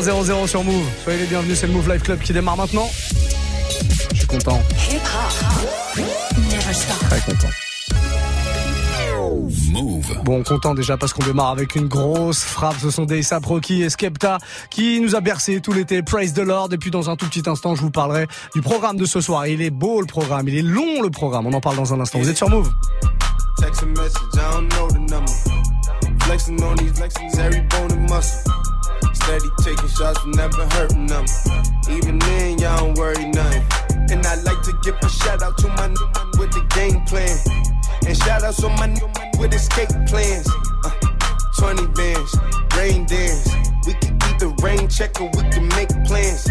20 00 sur Move. Soyez les bienvenus, c'est le Move Live Club qui démarre maintenant. Je suis content. Très content. Move. Bon, content déjà parce qu'on démarre avec une grosse frappe. Ce sont des Rocky et Skepta qui nous a bercé tout l'été. Praise the Lord. Et puis dans un tout petit instant, je vous parlerai du programme de ce soir. Il est beau le programme, il est long le programme. On en parle dans un instant. Vous êtes sur Move. Steady taking shots, never hurting them. Even then, y'all don't worry nothing. And I like to give a shout out to my new with the game plan. And shout out to my new with escape plans. Uh, 20 bands, rain dance. We can the rain check or we can make plans.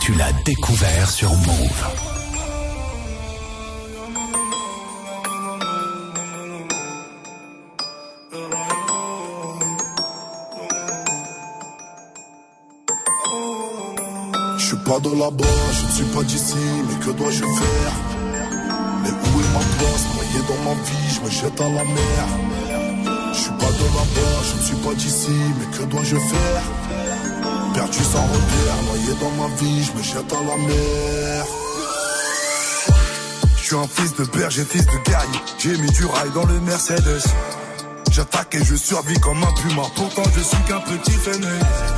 tu l'as découvert sur Move. Je suis pas de là-bas, je ne suis pas d'ici, mais que dois-je faire? Mais où est ma place? Noyé dans ma vie, je me jette à la mer. Je suis pas de là-bas, je ne suis pas d'ici, mais que dois-je faire? Perdu sans repère, noyé dans ma vie, je me jette à la mer. Je suis un fils de berger, fils de guerrier. J'ai mis du rail dans le Mercedes. J'attaque et je survis comme un puma. Pourtant, je suis qu'un petit fainéant.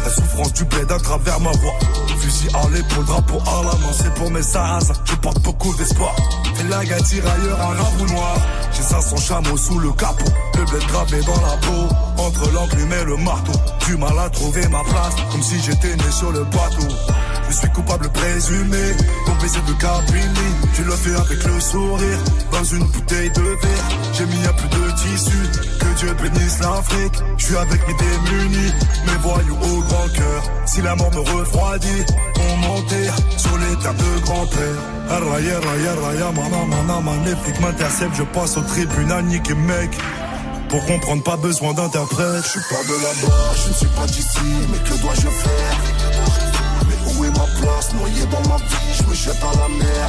La souffrance du bled à travers ma voix. Fusil à l'épaule, drapeau à la main. C'est pour mes sarrasins. Je porte beaucoup d'espoir. Et la gars tirailleur, un rabou noir. J'ai 500 chameaux sous le capot. Le bled gravé dans la peau. Entre l'enclume et le marteau. Du mal à trouver ma place. Comme si j'étais né sur le bateau. Je suis coupable présumé, baiser de Caprini. Tu le fais avec le sourire, dans une bouteille de verre. J'ai mis un peu de tissu, que Dieu bénisse l'Afrique. Je suis avec mes démunis, mes voyous au grand cœur. Si la mort me refroidit, on m'enterre sur les terres de grand-père. Raya, raya, raya, mana, mana, m'interceptent, je passe au tribunal, nique mec. Pour comprendre, pas besoin d'interprète. Je suis pas de là-bas, je ne suis pas d'ici, mais que dois-je faire? Mais où est ma place Noyé dans ma vie, je me jette à la mer.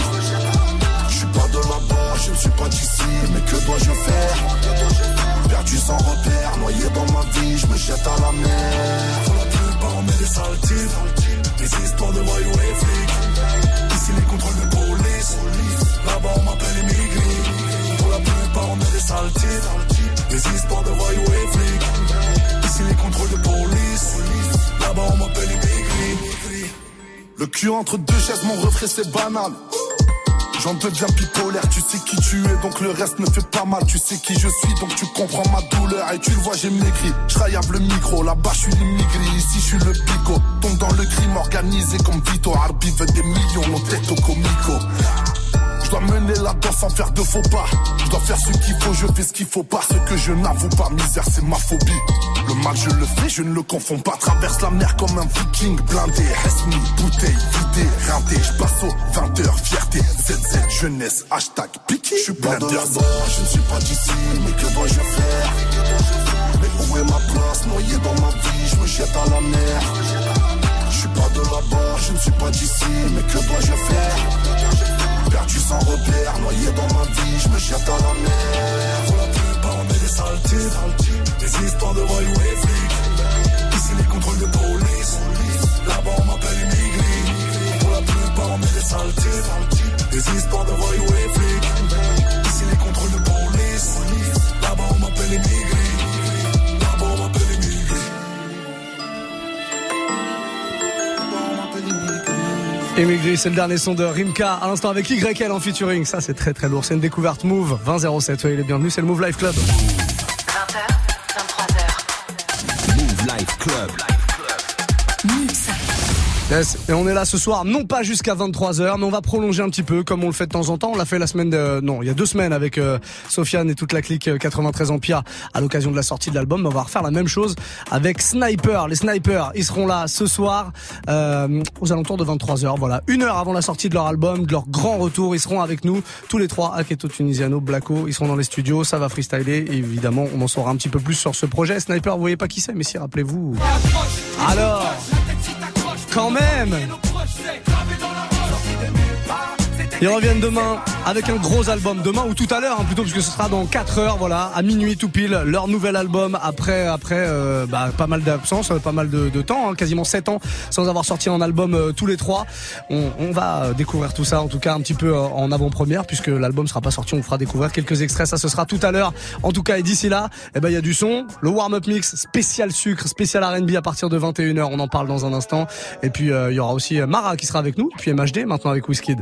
Je suis pas de là-bas, je ne suis pas d'ici, mais que dois-je faire? Perdu sans repère, noyé dans ma vie, je me jette à la mer. Pour la plupart, on met des sales types, des histoires de voyous et flics. Ici, les contrôles de police, là-bas, on m'appelle immigré. Pour la plupart, on met des sales types, des histoires de voyous et flics. Ici, les contrôles de police, là-bas, on m'appelle immigré. Le cul entre deux chaises, mon refrain, c'est banal. J'en deviens bipolaire, tu sais qui tu es, donc le reste me fait pas mal. Tu sais qui je suis, donc tu comprends ma douleur. Et tu le vois, j'ai maigri. Je le micro, là-bas je suis l'immigré, ici je suis le pico. Tombe dans le crime organisé comme Vito. Arbi veut des millions, nos têtes au comico. Je dois mener la danse sans faire de faux pas. Je dois faire ce qu'il faut, je fais ce qu'il faut pas. Ce que je n'avoue pas, misère, c'est ma phobie. Le mal, je le fais, je ne le confonds pas. Traverse la mer comme un viking blindé. Resmi, bouteille, vidé, rinté. Je passe aux 20h, fierté. ZZ, jeunesse, hashtag piqué. Je suis plein de je ne suis pas d'ici, mais que dois-je faire? Mais où est ma place, noyé dans ma vie, je me jette à la mer. Je suis pas de là-bas, je ne suis pas d'ici, mais que dois-je faire? Perdu sans repère, noyé dans ma vie, je me jette à la mer. Pour la plupart, on est des sales des histoires de voyous et flics. Ici, les contrôles de police, là-bas, on m'appelle immigré. Pour la plupart, on est des sales des histoires de voyous et flics. Ici, les contrôles de police, là-bas, on m'appelle immigré. Émigré, c'est le dernier son de Rimka, à l'instant avec YL en featuring. Ça, c'est très très lourd. C'est une découverte Move 2007. Soyez les bienvenus, c'est le Move Life Club. 20h, 23h. Move Life Club. Et on est là ce soir, non pas jusqu'à 23h, mais on va prolonger un petit peu, comme on le fait de temps en temps. On l'a fait la semaine, de, non, il y a deux semaines avec euh, Sofiane et toute la clique 93 euh, Empire à l'occasion de la sortie de l'album. On va refaire la même chose avec Sniper. Les Snipers, ils seront là ce soir euh, aux alentours de 23h. Voilà, une heure avant la sortie de leur album, de leur grand retour, ils seront avec nous tous les trois, Aketo Tunisiano, Blacko. Ils seront dans les studios, ça va freestyler. Évidemment, on en saura un petit peu plus sur ce projet. Sniper, vous voyez pas qui c'est, mais si, rappelez-vous. Alors quand même ils reviennent demain avec un gros album. Demain ou tout à l'heure hein, plutôt puisque ce sera dans 4 heures voilà à minuit tout pile leur nouvel album après après euh, bah, pas mal d'absence pas mal de, de temps hein, quasiment 7 ans sans avoir sorti un album euh, tous les trois. On, on, va découvrir tout ça en tout cas un petit peu euh, en avant-première puisque l'album sera pas sorti on fera découvrir quelques extraits ça ce sera tout à l'heure. En tout cas et d'ici là eh ben il y a du son le warm-up mix spécial sucre spécial R&B à partir de 21h on en parle dans un instant. Et puis il y aura aussi Mara qui sera avec nous puis MHD maintenant avec Wizkid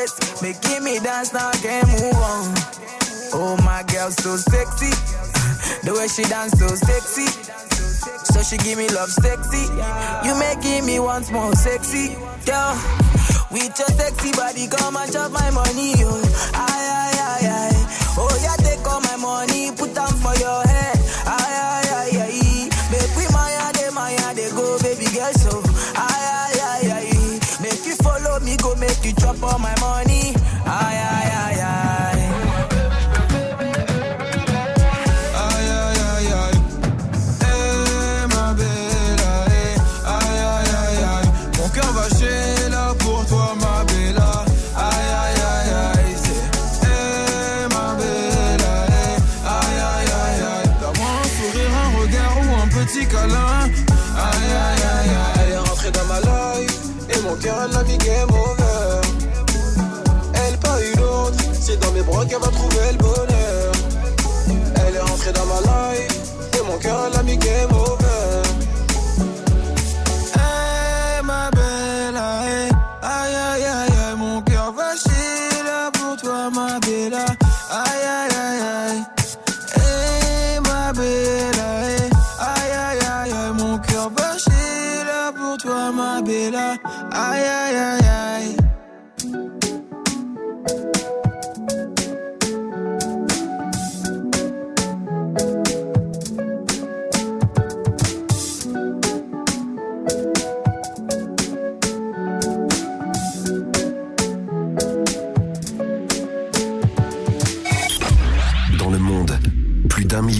waist, making me dance now, I can't move on. Oh, my girl, so sexy. The way she dance, so sexy. So she give me love sexy. You making me once more sexy. Girl, with your sexy body, come and chop my money. Oh, aye, aye, aye, aye. Oh, yeah, take all my money, put them for your head.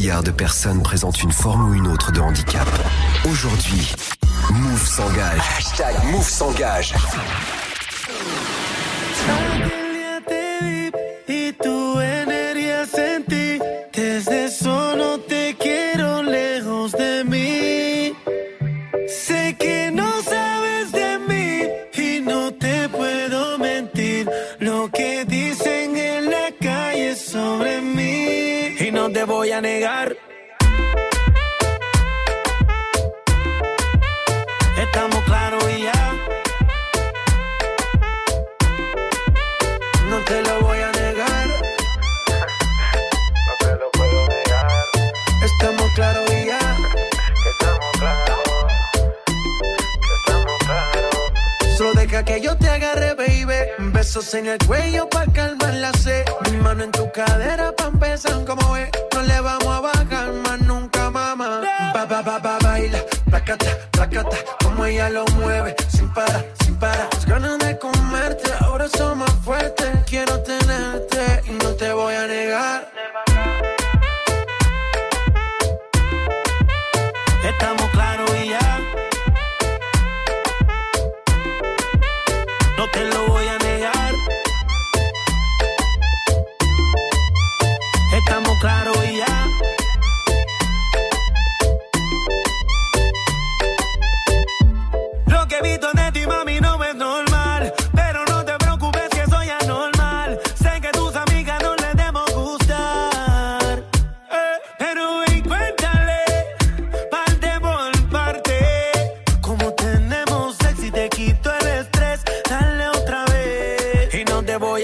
milliards de personnes présentent une forme ou une autre de handicap. Aujourd'hui, Move s'engage. Hashtag Move s'engage.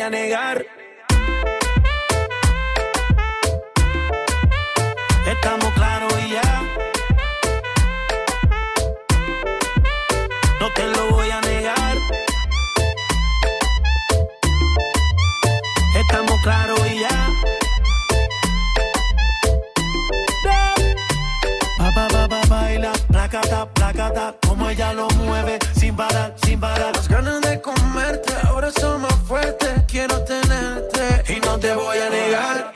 a negar. Estamos claros y ya. No te lo voy a negar. Estamos claros y ya. Pa, pa, pa, pa, baila, placata, placata, como ella lo abrazo más. Quiero tenerte y no te voy a negar.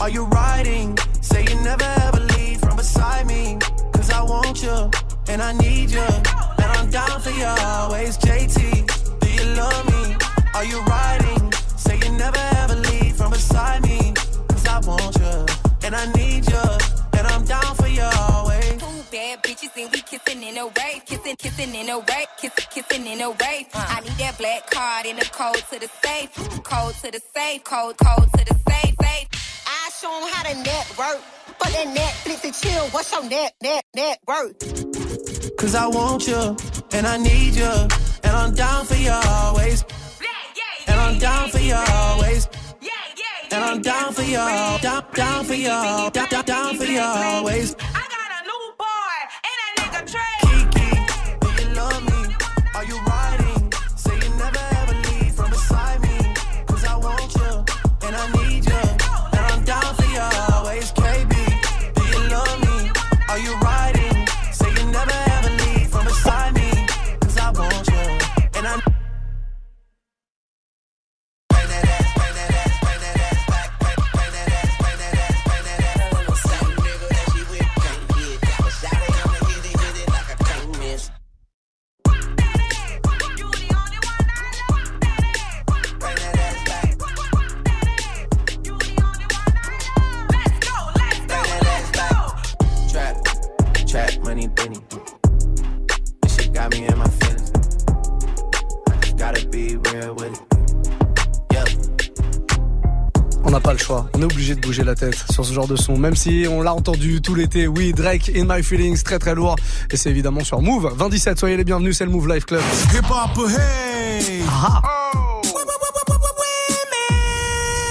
Are you riding? Say you never ever leave from beside me. Cause I want you, and I need you. And I'm down for you always. JT, do you love me? Are you riding? Say you never ever leave from beside me. Cause I want you, and I need you. And I'm down for you always. Two bad bitches and we kissing in a rave, kissing, kissing in a rave, kissing, kissing in a rave. Uh. I need that black card in the code to the safe, code to the safe, code, code to the safe, safe. I show 'em how to network. But that Netflix and chill, what's your net, net, net worth? Cause I want you, and I need you, and I'm down for you always. And I'm down for you always. And I'm down for you, down, down for you, down, down for you always. Sur ce genre de son. Même si on l'a entendu tout l'été. Oui, Drake, In My Feelings, très très lourd. Et c'est évidemment sur Move. 27, soyez les bienvenus, c'est le Move Life Club. Hip hop, hey! Ah.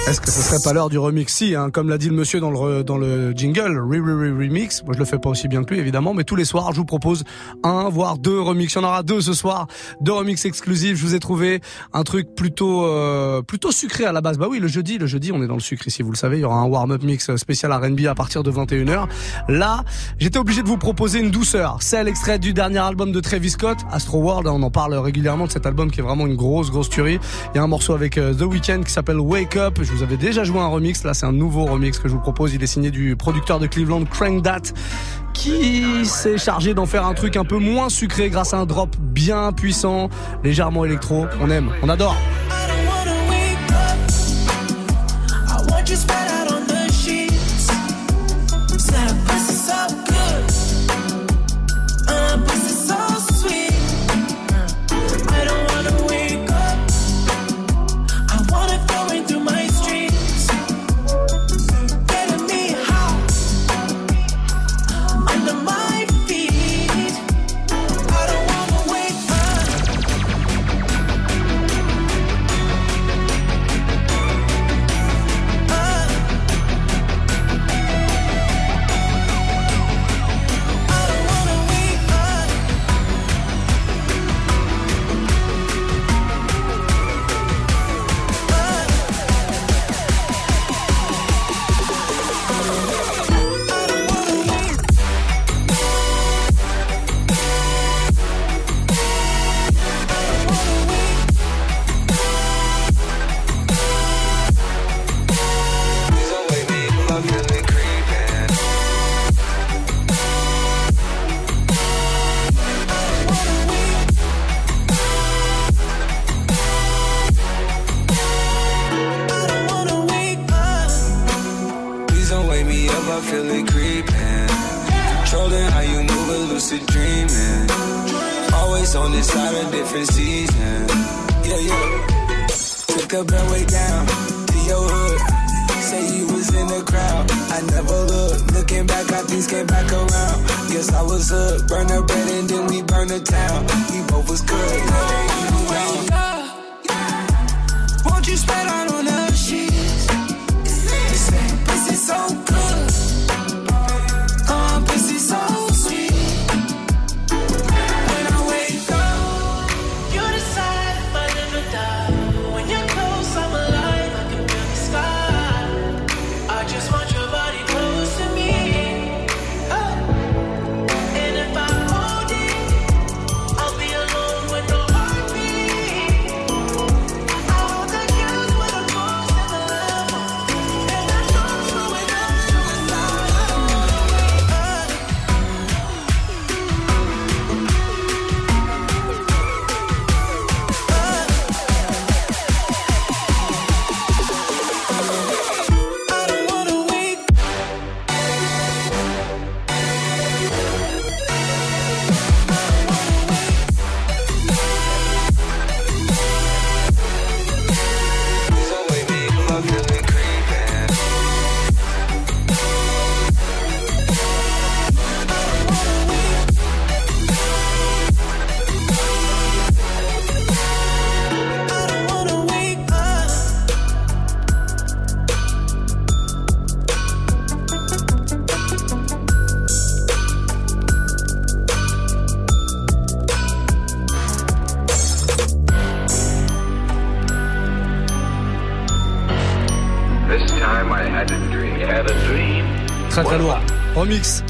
Est-ce que ce serait pas l'heure du remix Si, hein, comme l'a dit le monsieur dans le, dans le jingle, re, re, re- remix. Moi, je le fais pas aussi bien que lui, évidemment, mais tous les soirs, je vous propose un, voire deux remix. Il y en aura deux ce soir, deux remix exclusifs. Je vous ai trouvé un truc plutôt, euh, plutôt sucré à la base. Bah oui, le jeudi, le jeudi, on est dans le sucre ici, vous le savez. Il y aura un warm-up mix spécial R&B à partir de 21h. Là, j'étais obligé de vous proposer une douceur. Celle extraite du dernier album de Travis Scott, Astro World. On en parle régulièrement de cet album qui est vraiment une grosse, grosse tuerie. Il y a un morceau avec euh, The Weeknd qui s'appelle Wake Up. Avais déjà joué un remix. Là, c'est un nouveau remix que je vous propose. Il est signé du producteur de Cleveland, Crank That, qui s'est chargé d'en faire un truc un peu moins sucré grâce à un drop bien puissant, légèrement électro. On aime, on adore.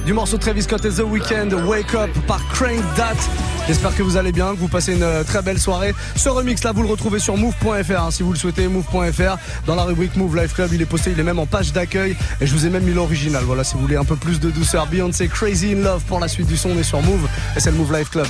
du morceau Travis Scott et The Weeknd, Wake Up par Crank That. J'espère que vous allez bien, que vous passez une euh, très belle soirée. Ce remix là, vous le retrouvez sur move.fr hein, si vous le souhaitez, move.fr. Dans la rubrique Move Life Club, il est posté, il est même en page d'accueil. Et je vous ai même mis l'original. Voilà, si vous voulez un peu plus de douceur, Beyoncé Crazy in Love pour la suite du son, on est sur Move et c'est le Move Life Club.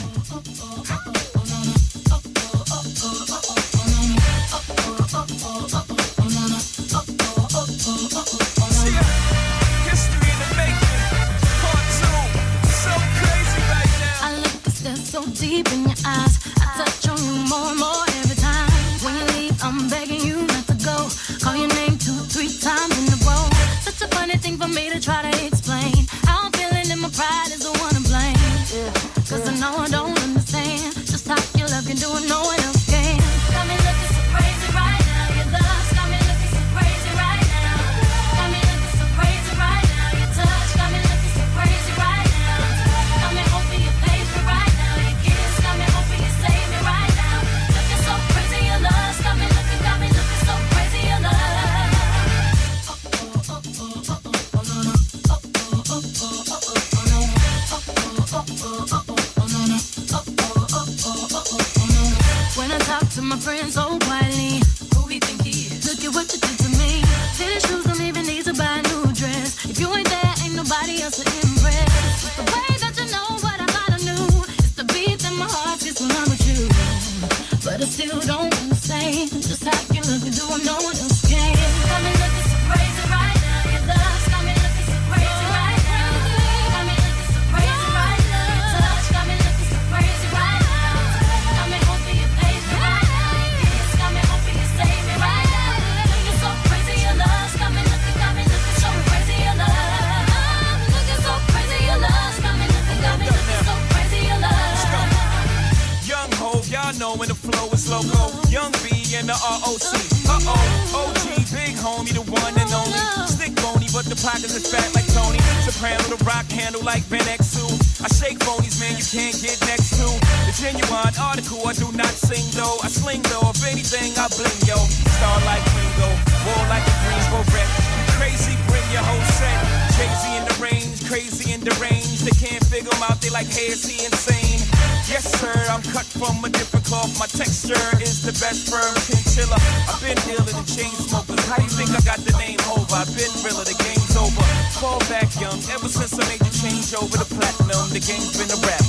Since I made the change over to platinum, the game's been a wrap.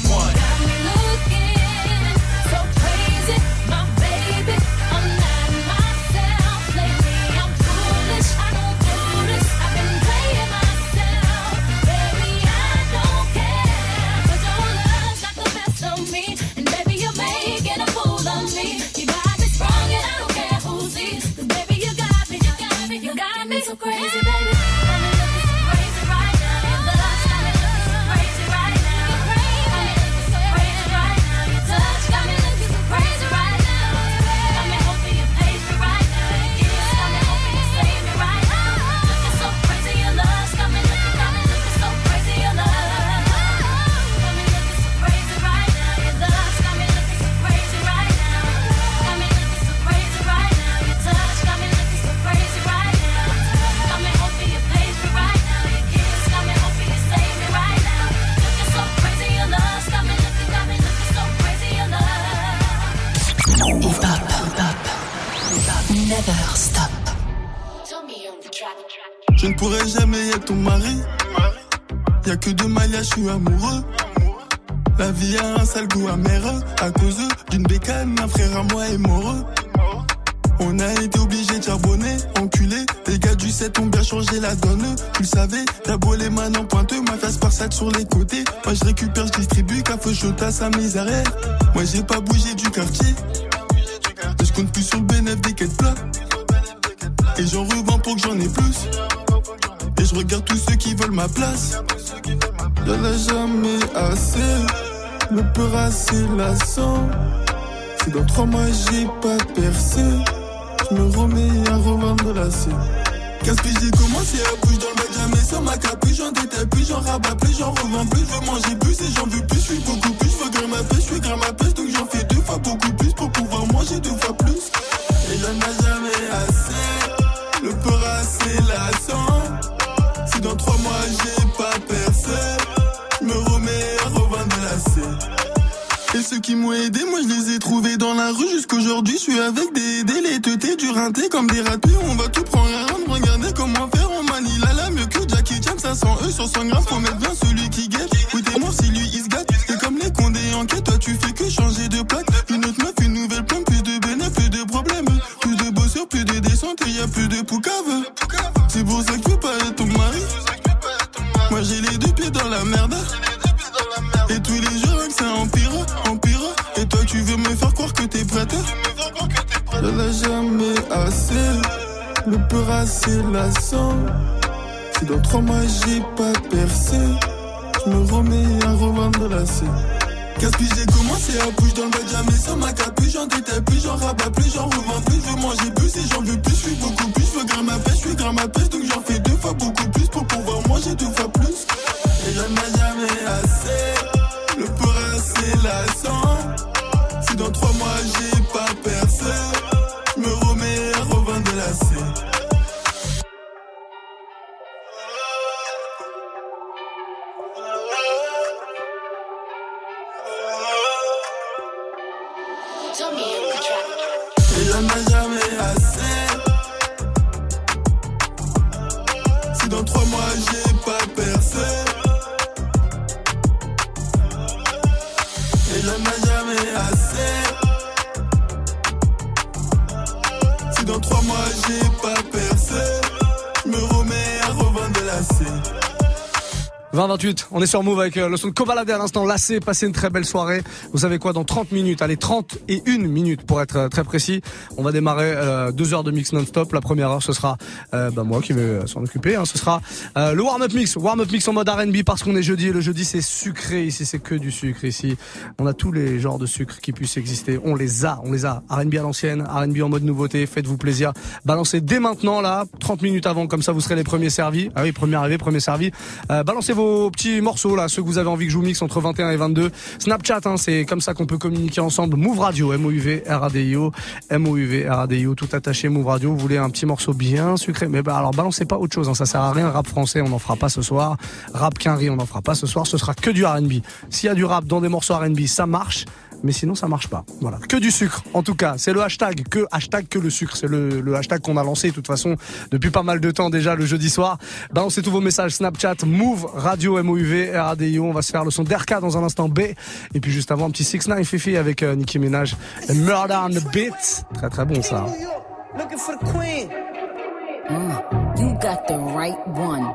La vie a un sale goût amer à cause d'une bécane, un frère à moi est mort. On a été obligé de charbonner, enculé. Les gars du 7 ont bien changé la donne. Tu le savais, t'as beau les mains en pointeux, ma face par sur les côtés. Moi je récupère, je distribue, café chota, ça arrêts Moi j'ai pas bougé du quartier. Et je compte plus sur le bénéfice des quêtes plats. Et j'en revends pour que j'en ai plus. Et je regarde tous ceux qui veulent ma place. Y'en a jamais assez. Le peur c'est lassant. Si dans trois mois j'ai pas percé, je me remets à revendre la scène. que j'ai commencé à bouger dans le bac, jamais sans ma capuche. J'en détaille plus, j'en rabats plus, j'en revends plus. Je veux manger plus et j'en veux plus. Je suis beaucoup plus, je veux grimper ma pêche, je suis grimper ma pêche. Donc j'en fais deux fois beaucoup plus pour pouvoir manger deux fois plus. Et j'en ai jamais assez. Le peur c'est lassant. Si dans trois mois j'ai m'ont aidé, moi je les ai trouvés dans la rue jusqu'aujourd'hui. Je suis avec des teutés, du rinté comme des ratés. On va tout prendre à regardez comment faire en manie. Là là, mieux que Jackie Chan, 500 E sur 100 grammes. Faut mettre bien celui qui guette. Oui, t'es mort si lui il se gâte. C'est comme les condés en quête, toi tu fais que changer de plaque. Une autre meuf, une nouvelle plante, plus de bénéfices, plus de problèmes. Plus de bossures, plus de descente et y a plus de poucave. Peur assez lassant. Si dans trois mois j'ai pas percé, je me remets à revendre la C. Gaspille, j'ai commencé à bouger dans le bas jamais sans ma capuche. J'en détaille plus, j'en rabats plus, j'en revends plus. Je veux manger plus et j'en veux plus. Je suis beaucoup plus, je veux gramme à pêche, je suis gramme à pêche. Donc j'en fais deux fois beaucoup plus pour pouvoir manger deux fois plus. Et j'en ai jamais dans trois mois j'ai 20-28, on est sur Move avec euh, le son de Kobalade à l'instant. Lassé, passez une très belle soirée. Vous savez quoi, dans 30 minutes, allez, 30 et 1 minutes pour être euh, très précis, on va démarrer euh, deux heures de mix non-stop. La première heure, ce sera euh, bah, moi qui vais euh, s'en occuper. Hein. Ce sera euh, le warm-up mix. Warm-up mix en mode R&B parce qu'on est jeudi et le jeudi c'est sucré ici, c'est que du sucre ici. On a tous les genres de sucre qui puissent exister. On les a, on les a. R&B à l'ancienne, R&B en mode nouveauté. Faites-vous plaisir. Balancez dès maintenant là, 30 minutes avant, comme ça vous serez les premiers servis. Ah oui, premier arrivé, premier servi. Balancez vos petits morceaux là, ceux que vous avez envie que je vous mixe entre 21 et 22. Snapchat, hein, c'est comme ça qu'on peut communiquer ensemble. Move Radio, M-O-U-V, R-A-D-I-O, M-O-U-V, R-A-D-I-O, tout attaché, Move Radio. Vous voulez un petit morceau bien sucré, mais bah alors balancez pas autre chose, hein, ça sert à rien. Rap français, on n'en fera pas ce soir. Rap quinri, on n'en fera pas ce soir. Ce sera que du R&B. S'il y a du rap dans des morceaux R&B, ça marche. Mais sinon, ça marche pas. Voilà. Que du sucre. En tout cas, c'est le hashtag. Que hashtag que le sucre. C'est le, le hashtag qu'on a lancé, de toute façon, depuis pas mal de temps déjà, le jeudi soir. Balancez tous vos messages Snapchat, Move, Radio, M-O-U-V, R-A-D-I-O. On va se faire le son d'Erka dans un instant B. Et puis juste avant, un petit 6 9 Fifi avec euh, Nicki Minaj. Murder on the Beat. Très très bon ça. Looking for the queen. Mm, you got the right one.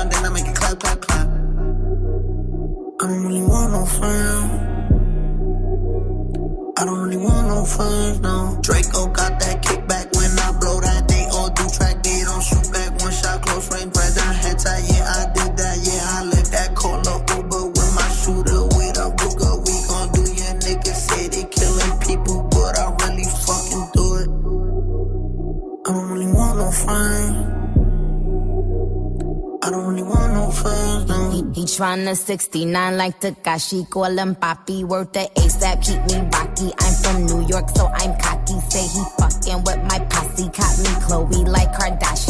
tryna 69 like Takashi, call him Papi, worth the ASAP, keep me rocky. I'm from New York, so I'm cocky. Say he fucking with my posse, caught me Chloe like Kardashian.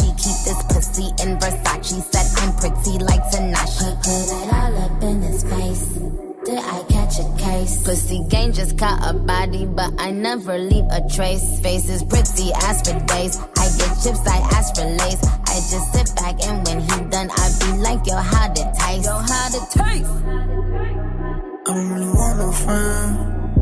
Caught a body, but I never leave a trace. Faces pretty, ass for days. I get chips, I ask for lace. I just sit back and when he done, I be like, yo, how it taste? Yo, how it taste? I don't really want no friends.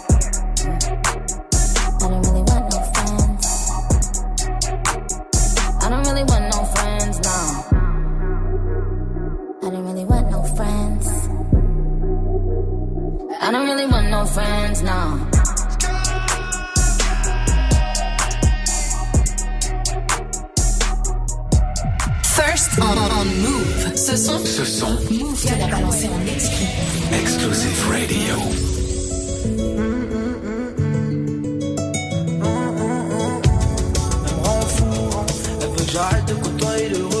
I don't really want no friends, no. First on, on Move. Ce son, Ce son, Move te l'a balancé en exclu. Exclusive Radio. J'arrête de côtoyer le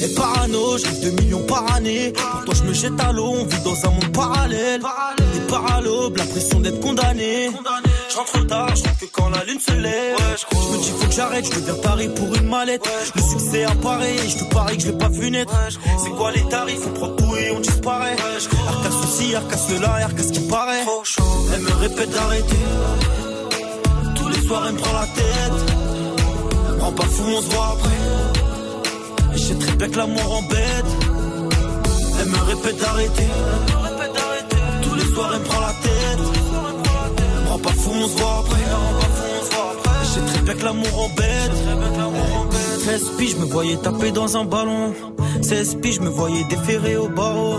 Et parano, je rêve de millions par année. Pourtant je me jette à l'eau, on vit dans un monde parallèle. Des paralobes, l'impression d'être condamné. Je rentre tard, je que quand la lune se lève. je me dis faut que j'arrête, je deviens taré pour une mallette. Le succès apparaît, et je te parie que je l'ai pas vu naître. C'est quoi les tarifs, on prend tout et on disparaît. Arca ceci, arca cela, arca ce qui paraît. Elle me répète d'arrêter. Tous les soirs elle me prend la tête. Elle me rend pas fou, on se voit après. Et je sais très bien que l'amour embête. Elle me répète d'arrêter. Tous les soirs, elle me prend la tête. Elle me rend pas fou, on se voit après. Et Je sais très bien que l'amour embête. 16 piges, je me voyais taper dans un ballon. 16 piges, je me voyais déférer au barreau.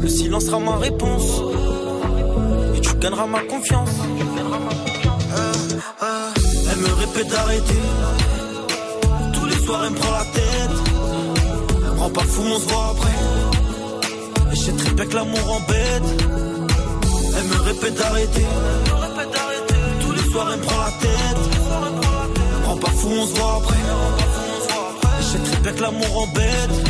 Le silence sera ma réponse. Et tu gagneras ma confiance. Elle me répète d'arrêter. Tous les soirs, elle me prend la tête. Elle pas fou, on se voit après. Et je sais très bien que l'amour embête. Elle me répète d'arrêter. Tous les soirs, elle me prend la tête. Elle pas fou, on se voit après. Et je sais très bien que l'amour embête.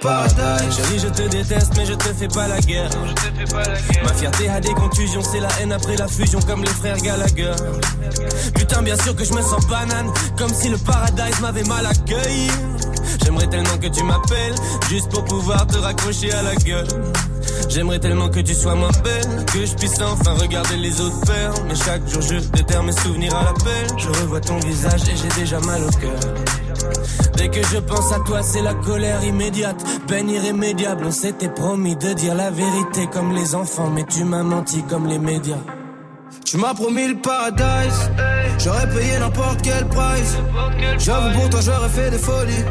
Paradise. Chérie, je te déteste, mais je te fais pas la guerre. Ma fierté a des contusions, c'est la haine après la fusion, comme les frères Gallagher. Putain, bien sûr que je me sens banane, comme si le paradise m'avait mal accueilli. J'aimerais tellement que tu m'appelles, juste pour pouvoir te raccrocher à la gueule. J'aimerais tellement que tu sois moins belle, que je puisse enfin regarder les autres faire. Mais chaque jour je déterre mes souvenirs à l'appel. Je revois ton visage et j'ai déjà mal au cœur. Dès que je pense à toi, c'est la colère immédiate, peine irrémédiable. On s'était promis de dire la vérité comme les enfants, mais tu m'as menti comme les médias. Tu m'as promis le paradise, j'aurais payé n'importe quel price. J'avoue pour toi j'aurais fait des folies,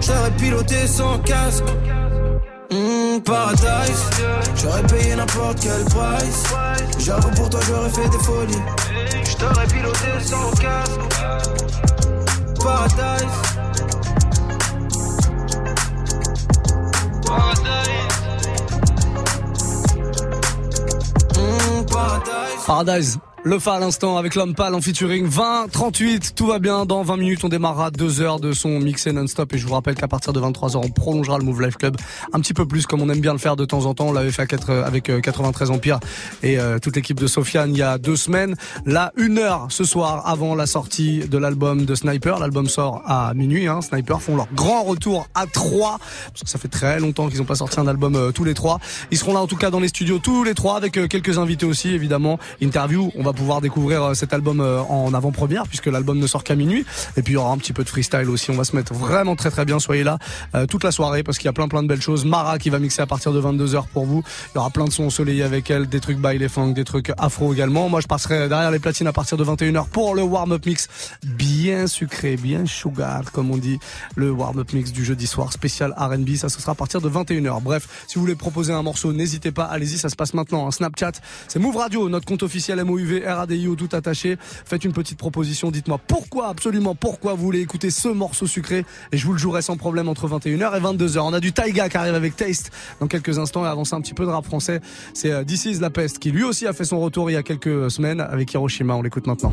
j'aurais piloté sans casque. Hmm, paradise, j'aurais payé n'importe quel price. J'avoue pour toi j'aurais fait des folies, j'aurais piloté sans casque. Paradise. Paradise. Paradise. Le fa à l'instant avec l'homme pâle en featuring 20, 38, tout va bien. Dans 20 minutes, on démarrera 2 heures de son mixé non-stop. Et je vous rappelle qu'à partir de 23h, on prolongera le Move Life Club un petit peu plus comme on aime bien le faire de temps en temps. On l'avait fait avec euh, 93 Empire et euh, toute l'équipe de Sofiane il y a deux semaines. Là, une heure ce soir avant la sortie de l'album de Sniper. L'album sort à minuit. Hein. Sniper font leur grand retour à 3 parce que ça fait très longtemps qu'ils n'ont pas sorti un album euh, tous les trois. Ils seront là en tout cas dans les studios tous les trois avec euh, quelques invités aussi évidemment. Interview, on va pouvoir découvrir euh, cet album euh, en avant-première puisque l'album ne sort qu'à minuit. Et puis il y aura un petit peu de freestyle aussi. On va se mettre vraiment très très bien. Soyez là euh, toute la soirée parce qu'il y a plein plein de belles choses. Mara qui va mixer à partir de 22h pour vous. Il y aura plein de sons ensoleillés avec elle, des trucs by les funk, des trucs afro également. Moi je passerai derrière les platines à partir de 21h pour le warm-up mix bien sucré, bien sugar comme on dit. Le warm-up mix du jeudi soir spécial R&B. Ça ce sera à partir de 21h. Bref, si vous voulez proposer un morceau, n'hésitez pas. Allez-y, ça se passe maintenant. Un Snapchat, c'est Move Radio, notre compte officiel MOUV RADIO tout attaché. Faites une petite proposition. Dites-moi pourquoi, absolument pourquoi vous voulez écouter ce morceau sucré et je vous le jouerai sans problème entre 21h et 22h. On a du Taiga qui arrive avec Taste dans quelques instants et avancer un petit peu de rap français. C'est euh, This is La Peste qui lui aussi a fait son retour il y a quelques semaines avec Hiroshima. On l'écoute maintenant.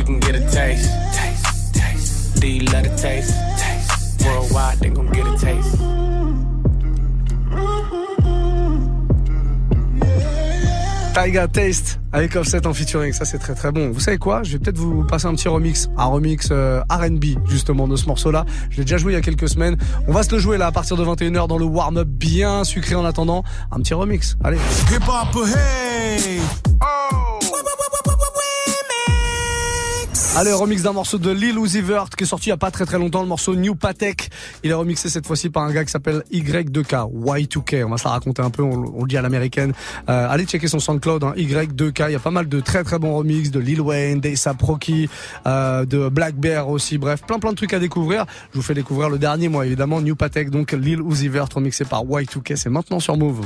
She can get a taste. taste. taste. Do you love the taste? taste. Worldwide, they gon' get a taste. Taiga Taste avec Offset en featuring, ça c'est très très bon. Vous savez quoi? Je vais peut-être vous passer un petit remix, un remix euh, R&B justement de ce morceau-là. Je l'ai déjà joué il y a quelques semaines. On va se le jouer là à partir de 21h dans le warm-up bien sucré en attendant. Un petit remix, allez. Hip hop, hey! Allez, remix d'un morceau de Lil Uzi Vert qui est sorti il y a pas très très longtemps, le morceau New Patek. Il est remixé cette fois-ci par un gars qui s'appelle Y2K, Y2K. On va se la raconter un peu, on, le dit à l'américaine. Euh, allez checker son SoundCloud, hein, Y2K. Il y a pas mal de très très bons remixes de Lil Wayne, d'A$AP Rocky, euh, de Black Bear aussi. Bref, plein plein de trucs à découvrir. Je vous fais découvrir le dernier, moi évidemment, New Patek, donc Lil Uzi Vert remixé par Y2K. C'est maintenant sur Move.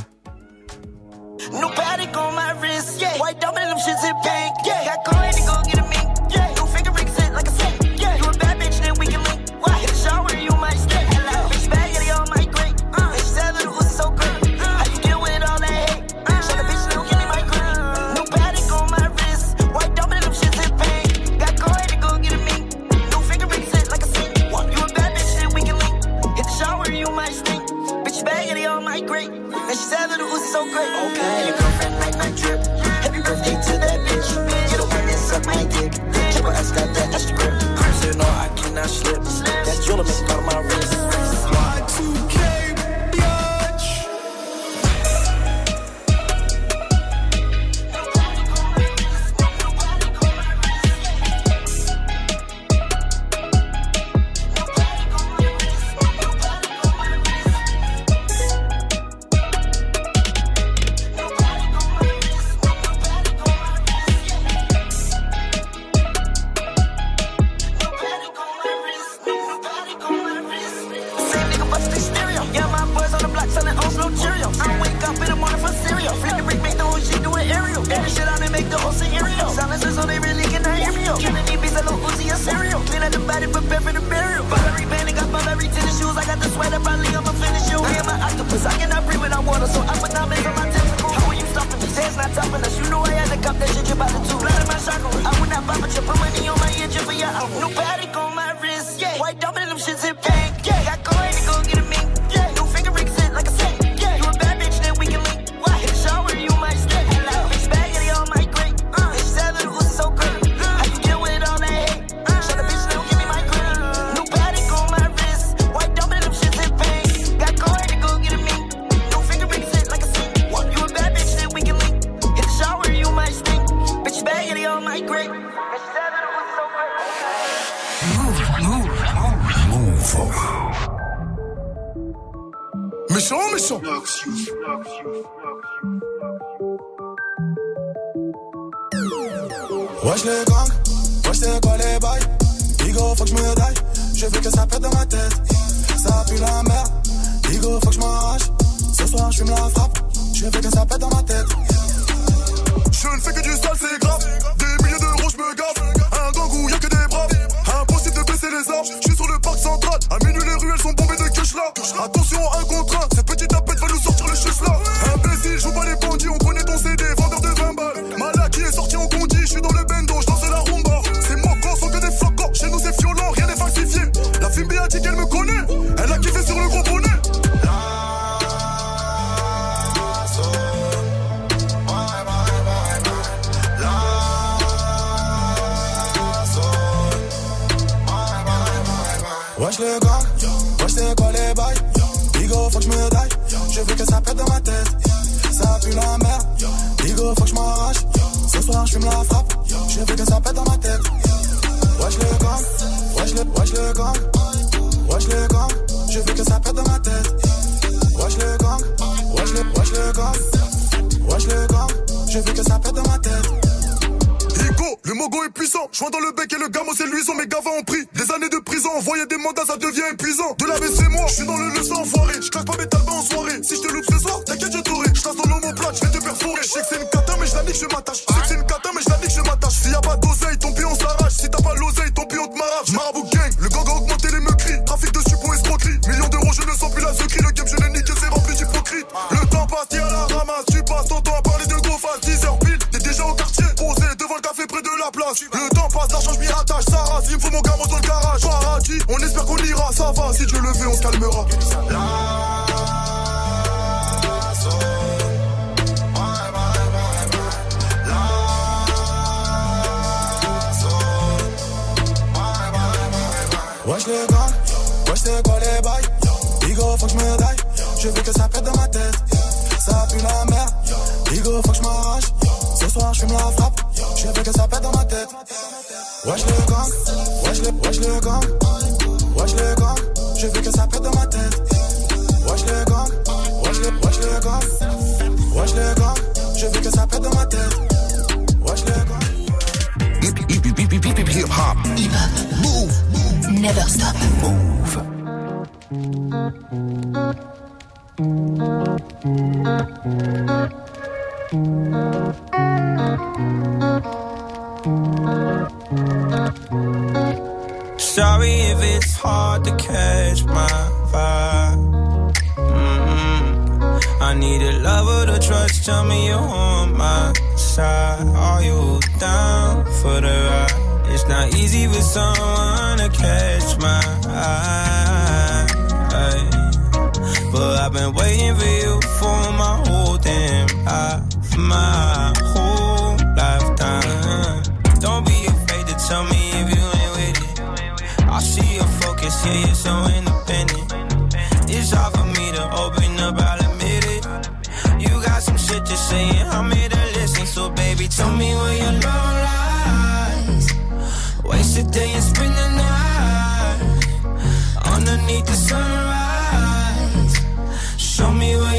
Wesh les gangs, wesh c'est quoi les bails? Igo faut que je me daille, je veux que ça pète dans ma tête. Ça pue la merde, Igo faut que je m'arrache. Ce soir je fume la frappe, je veux que ça pète dans ma tête. Je ne fais que du sale c'est grave. Des milliers d'euros je me gaffe. Un gang où y'a que des braves. Impossible de baisser les armes, je suis sur le parc central. À minuit les ruelles sont bombées de cash là. Attention un contre un, cette petite tapette va nous sortir le chus là. Imbécile, joue pas les bandits, on connaît ton CD, vendeur de 20 balles je suis dans le bendo, je danse la rumba. C'est moi quand sont que des flocons, chez nous c'est violent, rien n'est falsifié. La fille a dit qu'elle me connaît, elle a kiffé sur le gros bonnet Wesh les gars, wesh c'est quoi les bails? Igo faut que je me daille, je veux que ça pète dans ma tête. Ça pue la merde, Igo faut que je m'arrache je fume la frappe, je veux que ça pète dans ma tête Wesh les gars, wesh les, wesh les gars Wesh les gars, je veux que ça pète dans ma tête Wesh les gars, wesh les, wesh les gars Wesh les gars, je veux que ça pète dans ma tête le mogo est puissant. Joint dans le bec et le gamo c'est luisant. Mes gavas ont pris des années de prison. Envoyer des mandats, ça devient épuisant. De la c'est moi, je suis dans le leçon enfoiré. Je claque pas mes talbans en soirée. Si je te loupe Are you down for the ride? It's not easy for someone to catch my eye. But I've been waiting for you for my whole damn life, my whole lifetime. Don't be afraid to tell me if you ain't with it. I see your focus, yeah, you're so independent. It's hard for me to open up, I'll admit it. You got some shit to say, and I'm listen. Baby, tell me where your love lies. Waste a day and spend the night underneath the sunrise. Show me where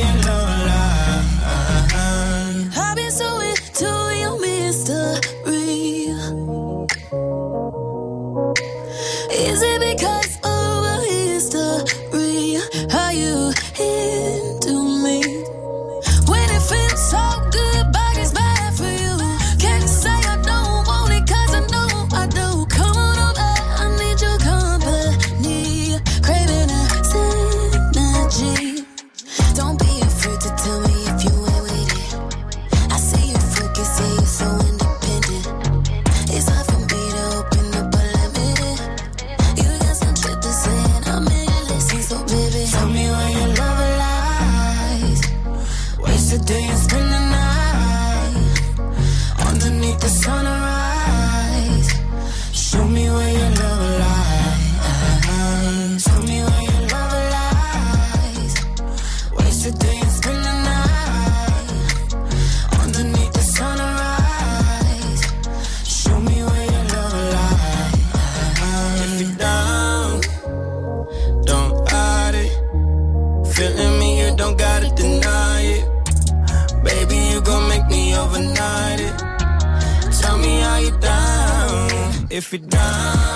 If you're down,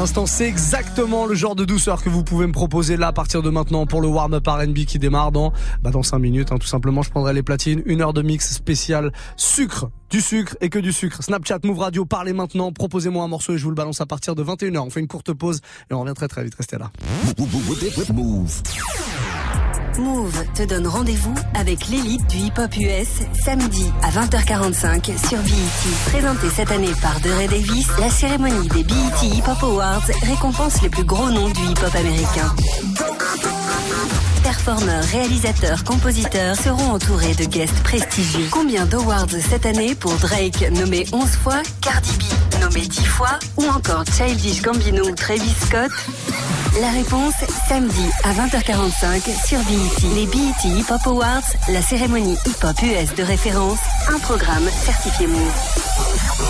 l'instant, c'est exactement le genre de douceur que vous pouvez me proposer là à partir de maintenant pour le warm-up R&B qui démarre dans bah dans 5 minutes. hein, tout simplement, je prendrai les platines, une heure de mix spécial sucre, du sucre et que du sucre. Snapchat, Move Radio, parlez maintenant, proposez-moi un morceau et je vous le balance à partir de 21h. On fait une courte pause et on revient très très vite. Restez là. Move te donne rendez-vous avec l'élite du hip-hop US samedi à 20h45 sur BET. Présentée cette année par DeRay Davis, la cérémonie des BET Hip Hop Awards récompense les plus gros noms du hip-hop américain. Performeurs, réalisateurs, compositeurs seront entourés de guests prestigieux. Combien d'awards cette année pour Drake nommé 11 fois, Cardi B nommé 10 fois ou encore Childish Gambino Travis Scott? La réponse samedi à 20h45 sur BET. Les BET Hip Hop Awards, la cérémonie hip hop US de référence, un programme certifié Move.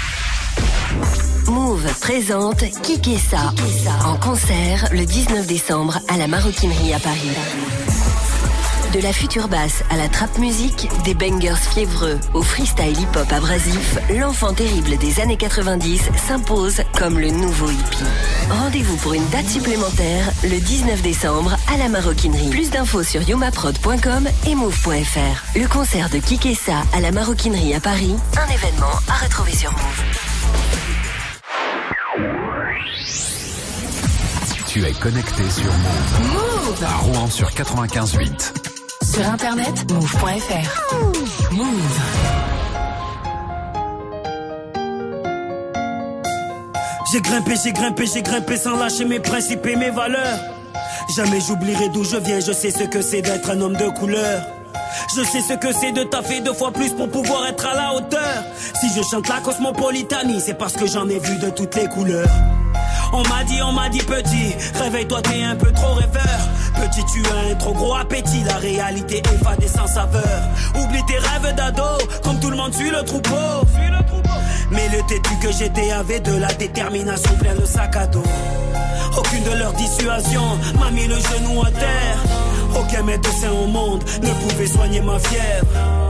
Move présente Kikessa en concert le 19 décembre à la Maroquinerie à Paris. De la future basse à la trap musique, des bangers fiévreux au freestyle hip-hop abrasif, l'enfant terrible des années 90 s'impose comme le nouveau hippie. Rendez-vous pour une date supplémentaire le 19 décembre à la Maroquinerie. Plus d'infos sur yomaprod.com et move.fr. Le concert de Kikessa à la Maroquinerie à Paris, un événement à retrouver sur Move. Tu es connecté sur Move. Move À Rouen sur 95.8. Sur internet, move.fr. Move. J'ai grimpé, j'ai grimpé, j'ai grimpé sans lâcher mes principes et mes valeurs. Jamais j'oublierai d'où je viens, je sais ce que c'est d'être un homme de couleur. Je sais ce que c'est de taffer deux fois plus pour pouvoir être à la hauteur. Si je chante la cosmopolitanie, c'est parce que j'en ai vu de toutes les couleurs. On m'a dit, on m'a dit petit, réveille-toi, t'es un peu trop rêveur. Petit, tu as un trop gros appétit, la réalité est sans saveur. Oublie tes rêves d'ado, comme tout le monde suit le troupeau. Mais le têtu que j'étais avait de la détermination plein de sac à dos. Aucune de leurs dissuasions m'a mis le genou à terre. Aucun médecin au monde ne pouvait soigner ma fièvre.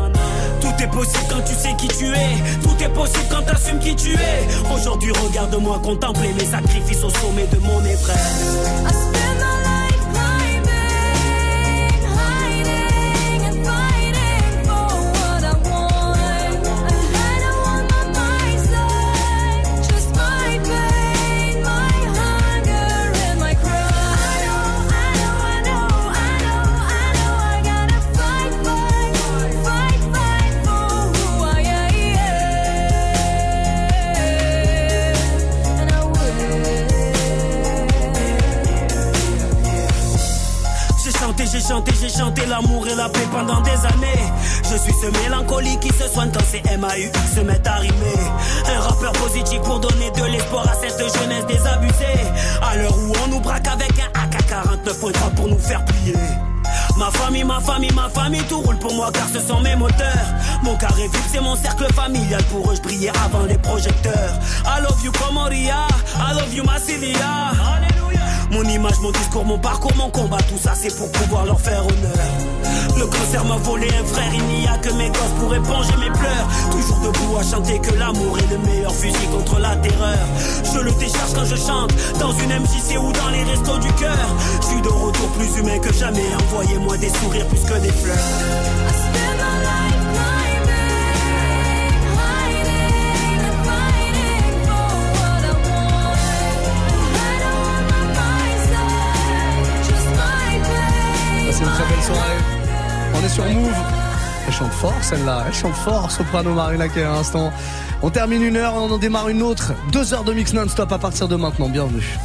Tout est possible quand tu sais qui tu es. Tout est possible quand t'assumes qui tu es. Aujourd'hui, regarde-moi contempler mes sacrifices au sommet de mon Everest. Pendant des années. Je suis ce mélancolique qui se soigne quand ces MAU se mettent à rimer. Un rappeur positif pour donner de l'espoir à cette jeunesse désabusée. À l'heure où on nous braque avec un AK-49.3 pour nous faire plier. Ma famille, ma famille, ma famille, tout roule pour moi car ce sont mes moteurs. Mon carré vif, c'est mon cercle familial. Pour eux, je brillais avant les projecteurs. I love you, Comoria. I love you, Massilia. Mon image, mon discours, mon parcours, mon combat, tout ça c'est pour pouvoir leur faire honneur. Le cancer m'a volé un frère, il n'y a que mes gosses pour éponger mes pleurs. Toujours debout à chanter que l'amour est le meilleur fusil contre la terreur. Je le décharge quand je chante, dans une MJC ou dans les restos du cœur. Je suis de retour plus humain que jamais, envoyez-moi des sourires plus que des fleurs. Une très belle soirée. On est sur Move. Elle chante fort celle-là, elle chante fort, Soprano Marina qui à l'instant. On termine une heure on en démarre une autre. Deux heures de mix non-stop à partir de maintenant, bienvenue.